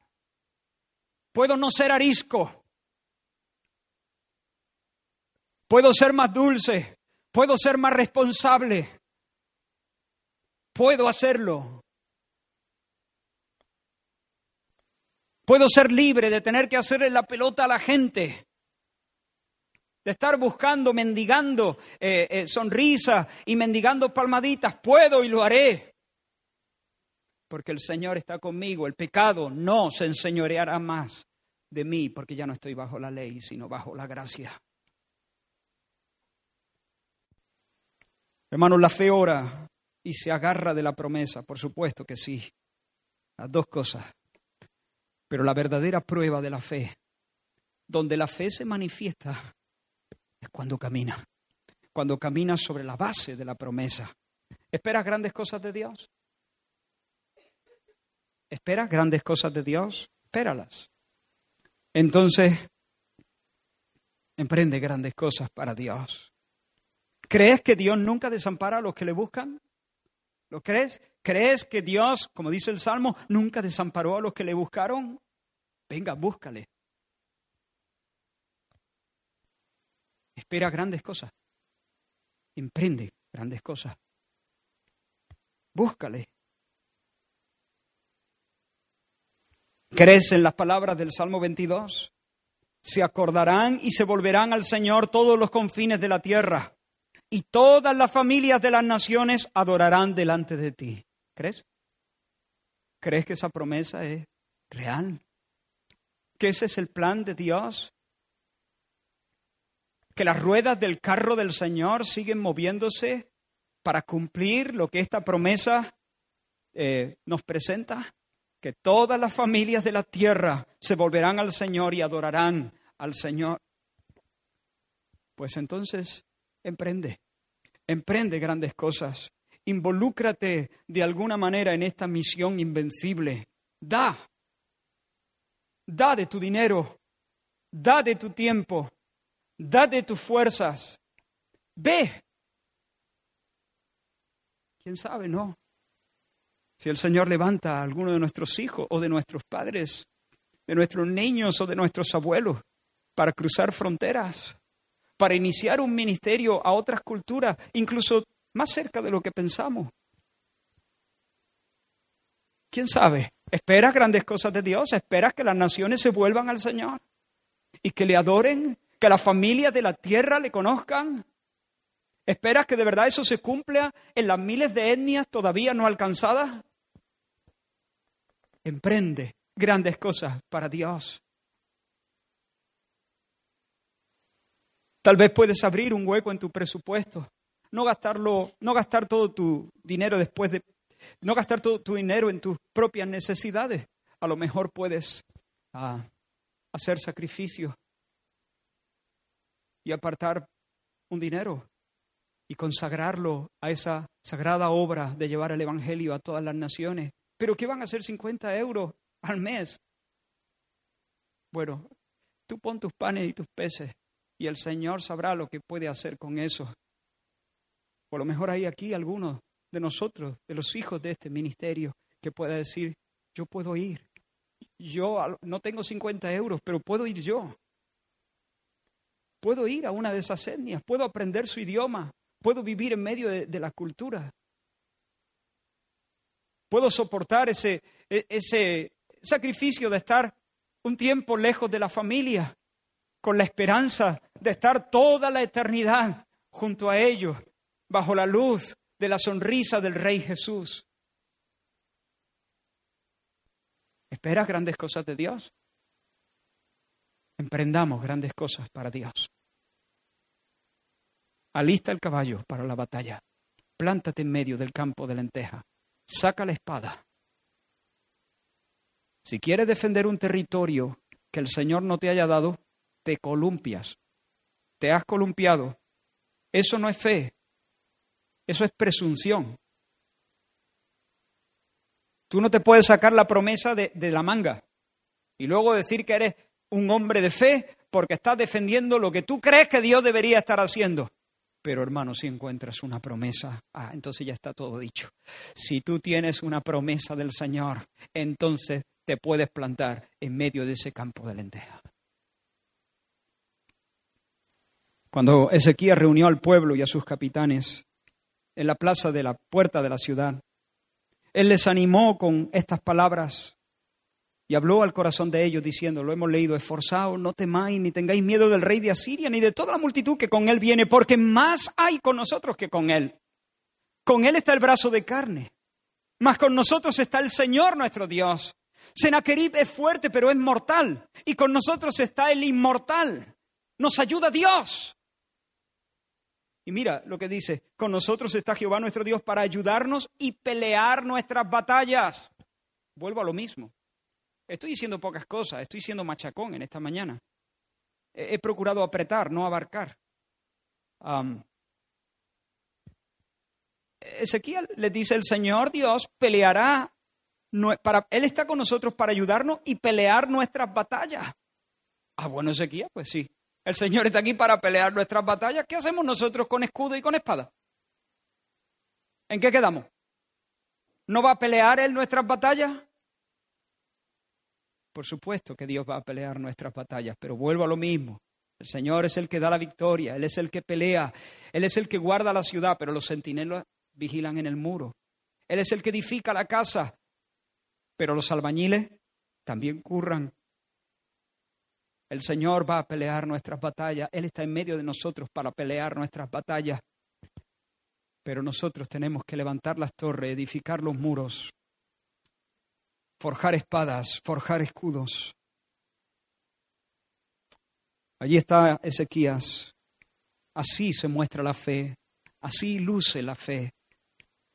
Puedo no ser arisco. Puedo ser más dulce. Puedo ser más responsable. Puedo hacerlo. Puedo ser libre de tener que hacerle la pelota a la gente, de estar buscando, mendigando eh, eh, sonrisas y mendigando palmaditas. Puedo y lo haré. Porque el Señor está conmigo. El pecado no se enseñoreará más de mí porque ya no estoy bajo la ley, sino bajo la gracia. Hermanos, la fe ora y se agarra de la promesa, por supuesto que sí. Las dos cosas. Pero la verdadera prueba de la fe, donde la fe se manifiesta, es cuando camina. Cuando camina sobre la base de la promesa. ¿Esperas grandes cosas de Dios? ¿Esperas grandes cosas de Dios? Espéralas. Entonces, emprende grandes cosas para Dios. ¿Crees que Dios nunca desampara a los que le buscan? ¿Lo crees? ¿Crees que Dios, como dice el Salmo, nunca desamparó a los que le buscaron? Venga, búscale. Espera grandes cosas. Emprende grandes cosas. Búscale. ¿Crees en las palabras del Salmo 22? Se acordarán y se volverán al Señor todos los confines de la tierra y todas las familias de las naciones adorarán delante de ti. ¿Crees? ¿Crees que esa promesa es real? que ese es el plan de Dios? ¿Que las ruedas del carro del Señor siguen moviéndose para cumplir lo que esta promesa eh, nos presenta? Que todas las familias de la tierra se volverán al Señor y adorarán al Señor. Pues entonces, emprende, emprende grandes cosas. Involúcrate de alguna manera en esta misión invencible. Da, da de tu dinero, da de tu tiempo, da de tus fuerzas. Ve. ¿Quién sabe, no? Si el Señor levanta a alguno de nuestros hijos o de nuestros padres, de nuestros niños o de nuestros abuelos para cruzar fronteras, para iniciar un ministerio a otras culturas, incluso más cerca de lo que pensamos. ¿Quién sabe? ¿Esperas grandes cosas de Dios? ¿Esperas que las naciones se vuelvan al Señor? ¿Y que le adoren? ¿Que las familias de la tierra le conozcan? ¿Esperas que de verdad eso se cumpla en las miles de etnias todavía no alcanzadas? Emprende grandes cosas para Dios. Tal vez puedes abrir un hueco en tu presupuesto no gastarlo, no gastar todo tu dinero después de, no gastar todo tu dinero en tus propias necesidades. A lo mejor puedes ah, hacer sacrificios y apartar un dinero y consagrarlo a esa sagrada obra de llevar el Evangelio a todas las naciones. Pero ¿qué van a ser 50 euros al mes? Bueno, tú pon tus panes y tus peces y el Señor sabrá lo que puede hacer con eso. A lo mejor hay aquí algunos de nosotros, de los hijos de este ministerio, que pueda decir, yo puedo ir. Yo no tengo 50 euros, pero puedo ir yo. Puedo ir a una de esas etnias, puedo aprender su idioma, puedo vivir en medio de, de la cultura. Puedo soportar ese, e, ese sacrificio de estar un tiempo lejos de la familia, con la esperanza de estar toda la eternidad junto a ellos bajo la luz de la sonrisa del Rey Jesús. ¿Esperas grandes cosas de Dios? Emprendamos grandes cosas para Dios. Alista el caballo para la batalla. Plántate en medio del campo de lenteja. Saca la espada. Si quieres defender un territorio que el Señor no te haya dado, te columpias. Te has columpiado. Eso no es fe, eso es presunción. Tú no te puedes sacar la promesa de, la manga y luego decir que eres un hombre de fe porque estás defendiendo lo que tú crees que Dios debería estar haciendo. Pero hermano, si encuentras una promesa, ah, entonces ya está todo dicho. Si tú tienes una promesa del Señor, entonces te puedes plantar en medio de ese campo de lenteja. Cuando Ezequiel reunió al pueblo y a sus capitanes, en la plaza de la puerta de la ciudad. Él les animó con estas palabras y habló al corazón de ellos diciendo, lo hemos leído, esforzaos, no temáis, ni tengáis miedo del rey de Asiria, ni de toda la multitud que con él viene, porque más hay con nosotros que con él. Con él está el brazo de carne, más con nosotros está el Señor nuestro Dios. Senaquerib es fuerte, pero es mortal, y con nosotros está el inmortal. Nos ayuda Dios. Y mira lo que dice, con nosotros está Jehová nuestro Dios para ayudarnos y pelear nuestras batallas. Vuelvo a lo mismo. Estoy diciendo pocas cosas, estoy siendo machacón en esta mañana. He, procurado apretar, no abarcar. Ezequiel le dice, el Señor Dios peleará, para, Él está con nosotros para ayudarnos y pelear nuestras batallas. Ah, bueno, Ezequiel, pues sí, el Señor está aquí para pelear nuestras batallas. ¿Qué hacemos nosotros con escudo y con espada? ¿En qué quedamos? ¿No va a pelear Él nuestras batallas? Por supuesto que Dios va a pelear nuestras batallas, pero vuelvo a lo mismo. El Señor es el que da la victoria, Él es el que pelea, Él es el que guarda la ciudad, pero los centinelas vigilan en el muro. Él es el que edifica la casa, pero los albañiles también curran el Señor va a pelear nuestras batallas. Él está en medio de nosotros para pelear nuestras batallas. Pero nosotros tenemos que levantar las torres, edificar los muros, forjar espadas, forjar escudos. Allí está Ezequías. Así se muestra la fe, así luce la fe.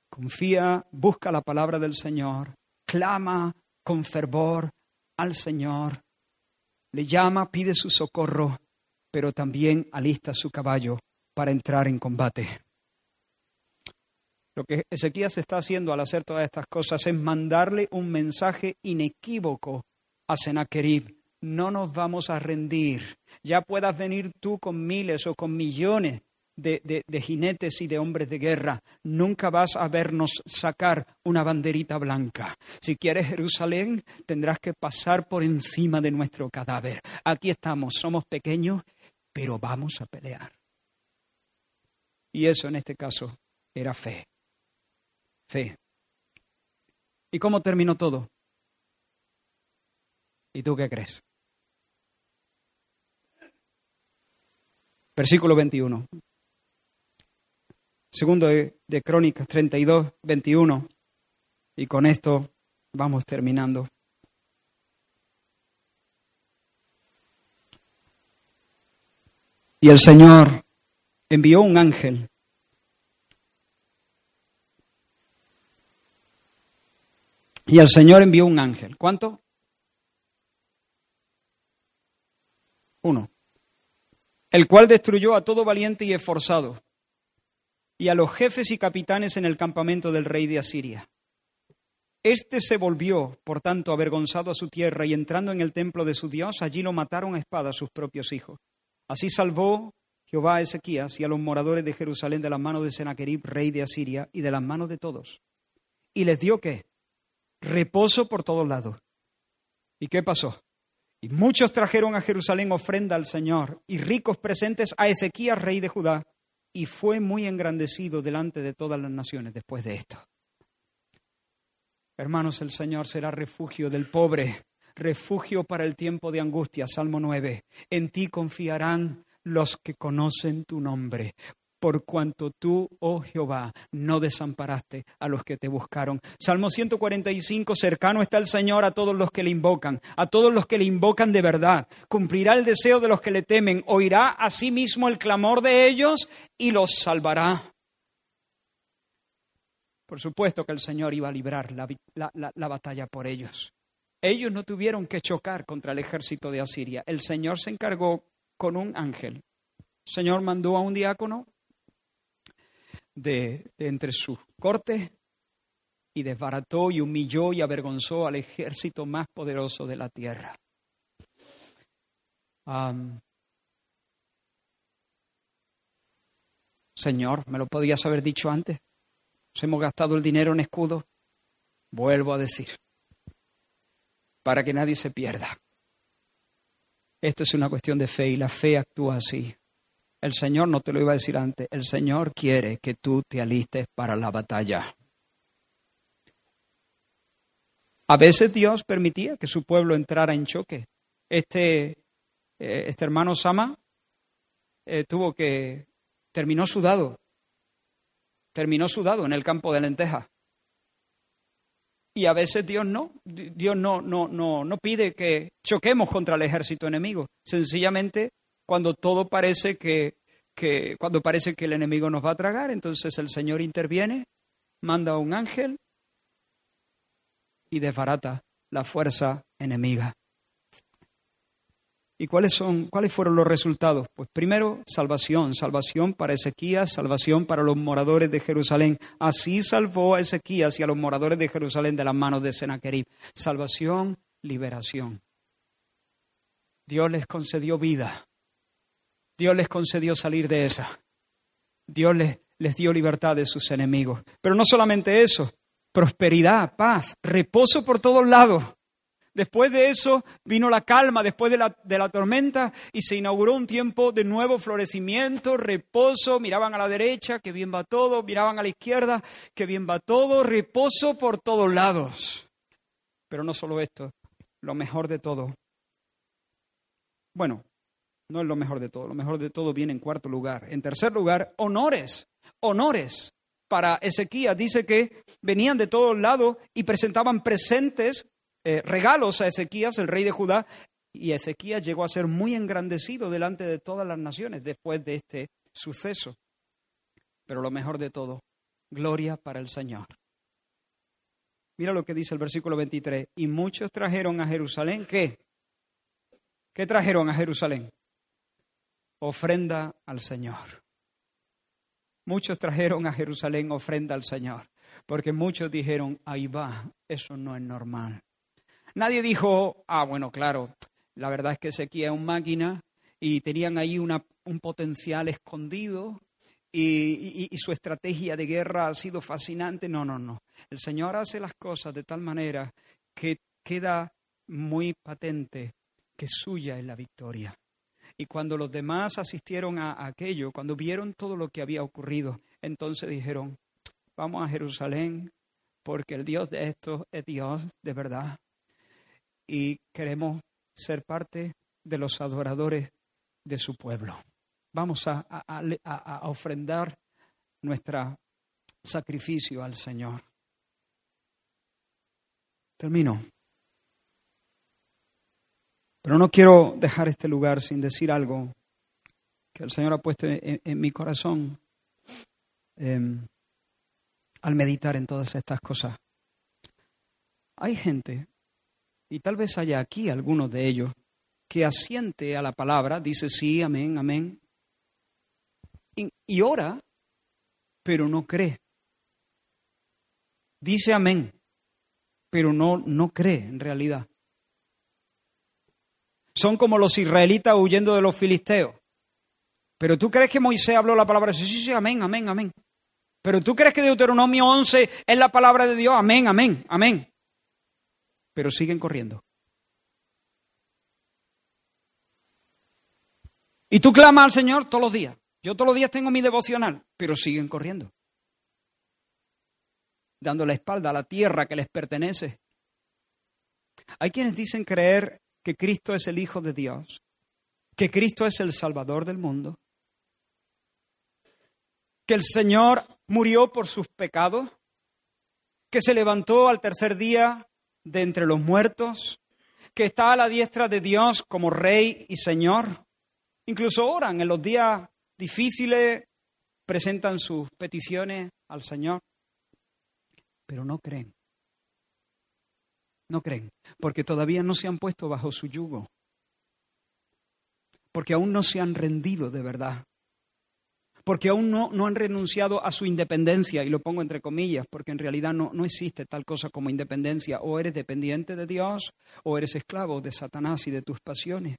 Confía, busca la palabra del Señor, clama con fervor al Señor, le llama, pide su socorro, pero también alista su caballo para entrar en combate. Lo que Ezequías está haciendo al hacer todas estas cosas es mandarle un mensaje inequívoco a Sennacherib. No nos vamos a rendir. Ya puedas venir tú con miles o con millones de, de, jinetes y de hombres de guerra. Nunca vas a vernos sacar una banderita blanca. Si quieres Jerusalén, tendrás que pasar por encima de nuestro cadáver. Aquí estamos, somos pequeños, pero vamos a pelear. Y eso en este caso era fe fe. ¿Y cómo terminó todo? ¿Y tú qué crees? Versículo 21. Segundo de, Crónicas 32, 21. Y con esto vamos terminando. Y el Señor envió un ángel Y el Señor envió un ángel. ¿Cuánto? Uno. El cual destruyó a todo valiente y esforzado, y a los jefes y capitanes en el campamento del rey de Asiria. Este se volvió, por tanto, avergonzado a su tierra, y entrando en el templo de su Dios, allí lo mataron a espada sus propios hijos. Así salvó Jehová a Ezequías y a los moradores de Jerusalén de las manos de Sennacherib, rey de Asiria, y de las manos de todos. Y les dio qué? reposo por todos lados. ¿Y qué pasó? Y muchos trajeron a Jerusalén ofrenda al Señor y ricos presentes a Ezequías, rey de Judá, y fue muy engrandecido delante de todas las naciones después de esto. Hermanos, el Señor será refugio del pobre, refugio para el tiempo de angustia. Salmo 9. En ti confiarán los que conocen tu nombre por cuanto tú, oh Jehová, no desamparaste a los que te buscaron. Salmo 145, cercano está el Señor a todos los que le invocan, a todos los que le invocan de verdad. Cumplirá el deseo de los que le temen, oirá a sí mismo el clamor de ellos y los salvará. Por supuesto que el Señor iba a librar la, la batalla por ellos. Ellos no tuvieron que chocar contra el ejército de Asiria. El Señor se encargó con un ángel. El Señor mandó a un diácono de, entre sus cortes y desbarató y humilló y avergonzó al ejército más poderoso de la tierra. Señor, me lo podías haber dicho antes. Nos hemos gastado el dinero en escudos. Vuelvo a decir, para que nadie se pierda. Esto es una cuestión de fe y la fe actúa así. El Señor no te lo iba a decir antes, el Señor quiere que tú te alistes para la batalla. A veces Dios permitía que su pueblo entrara en choque. Este, eh, este hermano Sama eh, tuvo que, terminó sudado, terminó sudado en el campo de lentejas. Y a veces Dios no, Dios no, no, no, no pide que choquemos contra el ejército enemigo. Sencillamente cuando todo parece que, cuando parece que el enemigo nos va a tragar, entonces el Señor interviene, manda a un ángel y desbarata la fuerza enemiga. ¿Y cuáles son cuáles fueron los resultados? Pues primero, salvación, salvación para Ezequías, salvación para los moradores de Jerusalén. Así salvó a Ezequías y a los moradores de Jerusalén de las manos de Sennacherib. Salvación, liberación. Dios les concedió vida. Dios les concedió salir de esa. Dios les, les dio libertad de sus enemigos. Pero no solamente eso, prosperidad, paz, reposo por todos lados. Después de eso vino la calma, después de la, de la, tormenta, y se inauguró un tiempo de nuevo florecimiento, reposo. Miraban a la derecha, que bien va todo, miraban a la izquierda, que bien va todo, reposo por todos lados. Pero no solo esto, lo mejor de todo. Bueno, no es lo mejor de todo, lo mejor de todo viene en cuarto lugar. En tercer lugar, honores, honores. Para Ezequías dice que venían de todos lados y presentaban presentes, eh, regalos a Ezequías, el rey de Judá, Y Ezequías llegó a ser muy engrandecido delante de todas las naciones después de este suceso. Pero lo mejor de todo, gloria para el Señor. Mira lo que dice el versículo 23. Y muchos trajeron a Jerusalén, ¿qué? ¿Qué trajeron a Jerusalén? Ofrenda al Señor. Muchos trajeron a Jerusalén ofrenda al Señor, porque muchos dijeron, ahí va, eso no es normal. Nadie dijo, ah, bueno, claro, la verdad es que Ezequiel es un máquina y tenían ahí una, un potencial escondido y, su estrategia de guerra ha sido fascinante. No, no, no. El Señor hace las cosas de tal manera que queda muy patente que suya es la victoria. Y cuando los demás asistieron a, aquello, cuando vieron todo lo que había ocurrido, entonces dijeron, vamos a Jerusalén, porque el Dios de esto es Dios de verdad. Y queremos ser parte de los adoradores de su pueblo vamos a, ofrendar nuestro sacrificio al Señor. Termino. Pero no quiero dejar este lugar sin decir algo que el Señor ha puesto en, mi corazón em, al meditar en todas estas cosas. Hay gente, y tal vez haya aquí algunos de ellos, que asiente a la palabra, dice sí, amén, amén, y ora, pero no cree. Dice amén, pero no, no cree en realidad. Son como los israelitas huyendo de los filisteos. Pero tú crees que Moisés habló la palabra, sí, sí, sí, amén, amén, amén. Pero tú crees que Deuteronomio 11 es la palabra de Dios, amén, amén, amén. Pero siguen corriendo. Y tú clamas al Señor todos los días. Yo todos los días tengo mi devocional, pero siguen corriendo, dando la espalda a la tierra que les pertenece. Hay quienes dicen creer que Cristo es el Hijo de Dios, que Cristo es el Salvador del mundo, que el Señor murió por sus pecados, que se levantó al tercer día de entre los muertos, que está a la diestra de Dios como Rey y Señor. Incluso oran en los días difíciles, presentan sus peticiones al Señor, pero no creen. No creen, porque todavía no se han puesto bajo su yugo, porque aún no se han rendido de verdad, porque aún no, no han renunciado a su independencia, y lo pongo entre comillas, porque en realidad no, no existe tal cosa como independencia, o eres dependiente de Dios, o eres esclavo de Satanás y de tus pasiones.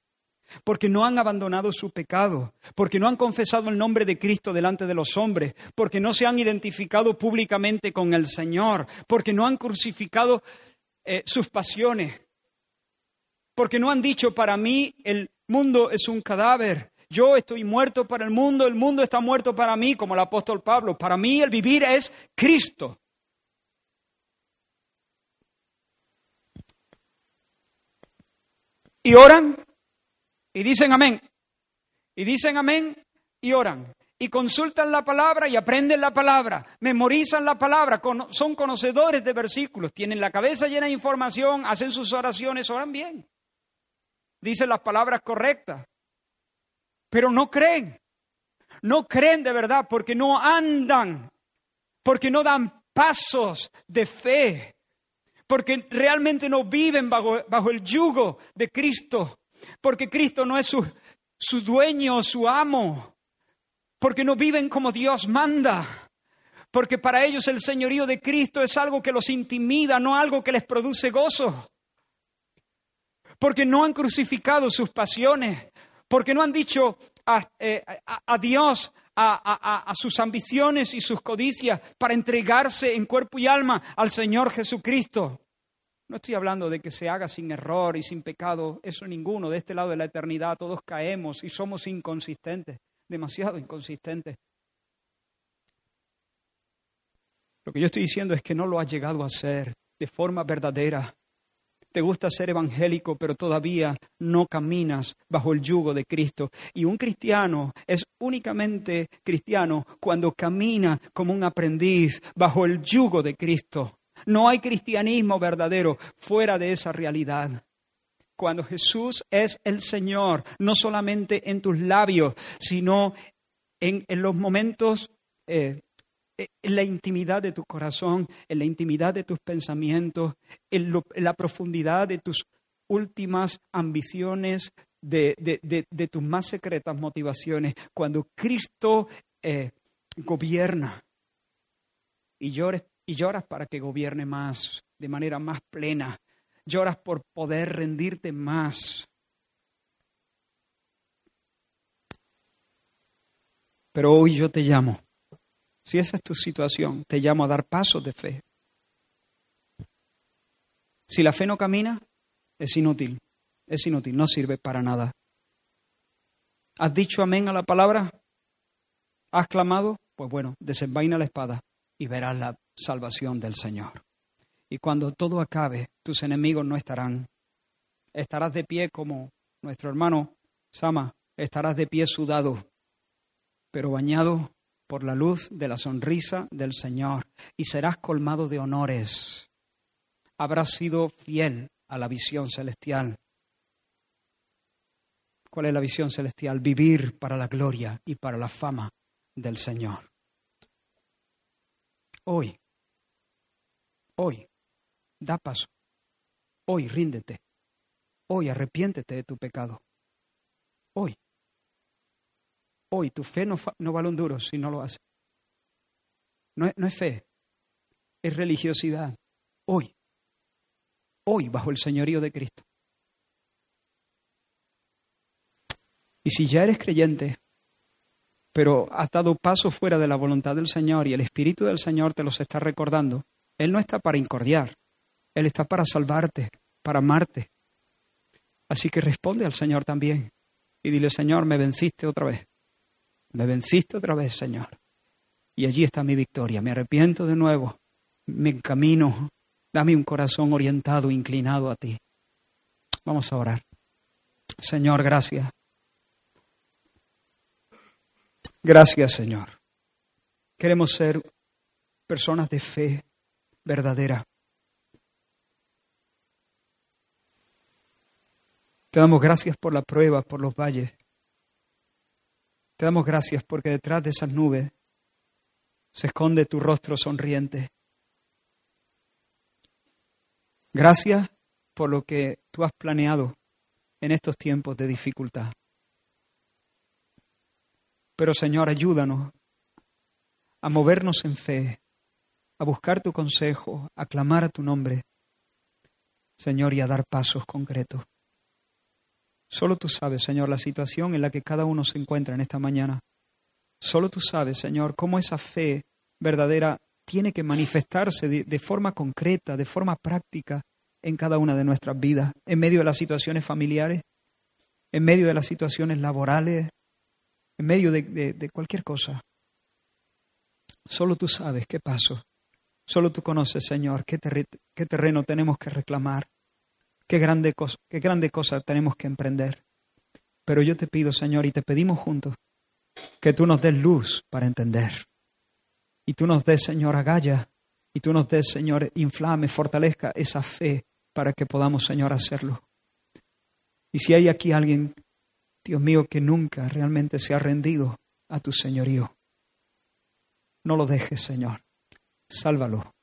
Porque no han abandonado su pecado, porque no han confesado el nombre de Cristo delante de los hombres, porque no se han identificado públicamente con el Señor, porque no han crucificado eh, sus pasiones, porque no han dicho, para mí el mundo es un cadáver, yo estoy muerto para el mundo, el mundo está muerto para mí, como el apóstol Pablo, para mí el vivir es Cristo. Y oran y dicen amén. Y dicen amén y oran. Y consultan la palabra y aprenden la palabra. Memorizan la palabra. Son conocedores de versículos. Tienen la cabeza llena de información. Hacen sus oraciones. Oran bien. Dicen las palabras correctas. Pero no creen. No creen de verdad porque no andan. Porque no dan pasos de fe. Porque realmente no viven bajo, bajo el yugo de Cristo porque Cristo no es su, su dueño, su amo, porque no viven como Dios manda, porque para ellos el señorío de Cristo es algo que los intimida, no algo que les produce gozo, porque no han crucificado sus pasiones, porque no han dicho a, eh, Dios a, a, sus ambiciones y sus codicias para entregarse en cuerpo y alma al Señor Jesucristo. No estoy hablando de que se haga sin error y sin pecado, eso ninguno. De este lado de la eternidad todos caemos y somos inconsistentes, demasiado inconsistentes. Lo que yo estoy diciendo es que no lo has llegado a hacer de forma verdadera. Te gusta ser evangélico, pero todavía no caminas bajo el yugo de Cristo. Y un cristiano es únicamente cristiano cuando camina como un aprendiz bajo el yugo de Cristo. No hay cristianismo verdadero fuera de esa realidad. Cuando Jesús es el Señor, no solamente en tus labios, sino en, en los momentos, eh, en la intimidad de tu corazón, en la intimidad de tus pensamientos, en, lo- la profundidad de tus últimas ambiciones, de, de- de- de tus más secretas motivaciones, cuando Cristo eh, gobierna y, llores, y lloras para que gobierne más, de manera más plena, lloras por poder rendirte más. Pero hoy yo te llamo, si esa es tu situación, te llamo a dar pasos de fe. Si la fe no camina, es inútil, es inútil, no sirve para nada. ¿Has dicho amén a la palabra? ¿Has clamado? Pues bueno, desenvaina la espada y verás la salvación del Señor. Y cuando todo acabe, tus enemigos no estarán. Estarás de pie como nuestro hermano Sama, estarás de pie sudado, pero bañado por la luz de la sonrisa del Señor y serás colmado de honores. Habrás sido fiel a la visión celestial. ¿Cuál es la visión celestial? Vivir para la gloria y para la fama del Señor. Hoy, hoy, da paso. Hoy, ríndete. Hoy, arrepiéntete de tu pecado. Hoy. Hoy, tu fe no, no vale un duro si no lo haces. No no es fe, es religiosidad. Hoy. Hoy, bajo el señorío de Cristo. Y si ya eres creyente, pero has dado paso fuera de la voluntad del Señor y el Espíritu del Señor te los está recordando, Él no está para incordiar, Él está para salvarte, para amarte. Así que responde al Señor también y dile, Señor, me venciste otra vez, me venciste otra vez, Señor. Y allí está mi victoria, me arrepiento de nuevo, me encamino, dame un corazón orientado, inclinado a ti. Vamos a orar. Señor, gracias. Gracias, Señor. Queremos ser personas de fe verdadera. Te damos gracias por la prueba, por los valles. Te damos gracias porque detrás de esas nubes se esconde tu rostro sonriente. Gracias por lo que tú has planeado en estos tiempos de dificultad. Pero Señor, ayúdanos a movernos en fe, a buscar tu consejo, a clamar a tu nombre, Señor, y a dar pasos concretos. Solo tú sabes, Señor, la situación en la que cada uno se encuentra en esta mañana. Solo tú sabes, Señor, cómo esa fe verdadera tiene que manifestarse de, forma concreta, de forma práctica en cada una de nuestras vidas, en medio de las situaciones familiares, en medio de las situaciones laborales, en medio de, cualquier cosa. Solo tú sabes qué paso. Solo tú conoces, Señor, qué terreno tenemos que reclamar, qué grande, cos- qué grande cosa tenemos que emprender. Pero yo te pido, Señor, y te pedimos juntos, que tú nos des luz para entender. Y tú nos des, Señor, agalla. Y tú nos des, Señor, inflame, fortalezca esa fe para que podamos, Señor, hacerlo. Y si hay aquí alguien, Dios mío, que nunca realmente se ha rendido a tu señorío, no lo dejes, Señor. Sálvalo,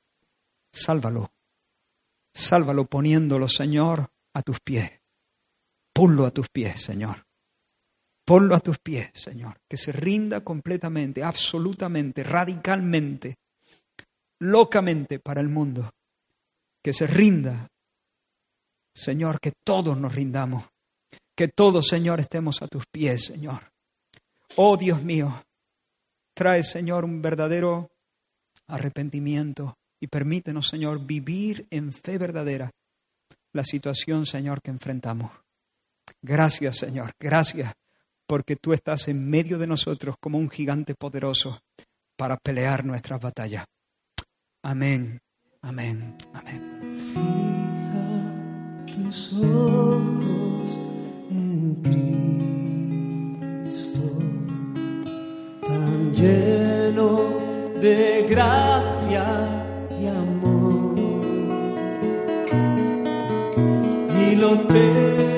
sálvalo, sálvalo poniéndolo, Señor, a tus pies. Ponlo a tus pies, Señor. Ponlo a tus pies, Señor. Que se rinda completamente, absolutamente, radicalmente, locamente para el mundo. Que se rinda, Señor, que todos nos rindamos. Que todos, Señor, estemos a tus pies, Señor. Oh Dios mío, trae, Señor, un verdadero arrepentimiento y permítenos, Señor, vivir en fe verdadera la situación, Señor, que enfrentamos. Gracias, Señor, gracias, porque tú estás en medio de nosotros como un gigante poderoso para pelear nuestras batallas. Amén, amén, amén. Fija tus ojos en Cristo, tan lleno de gracia y amor, y lo te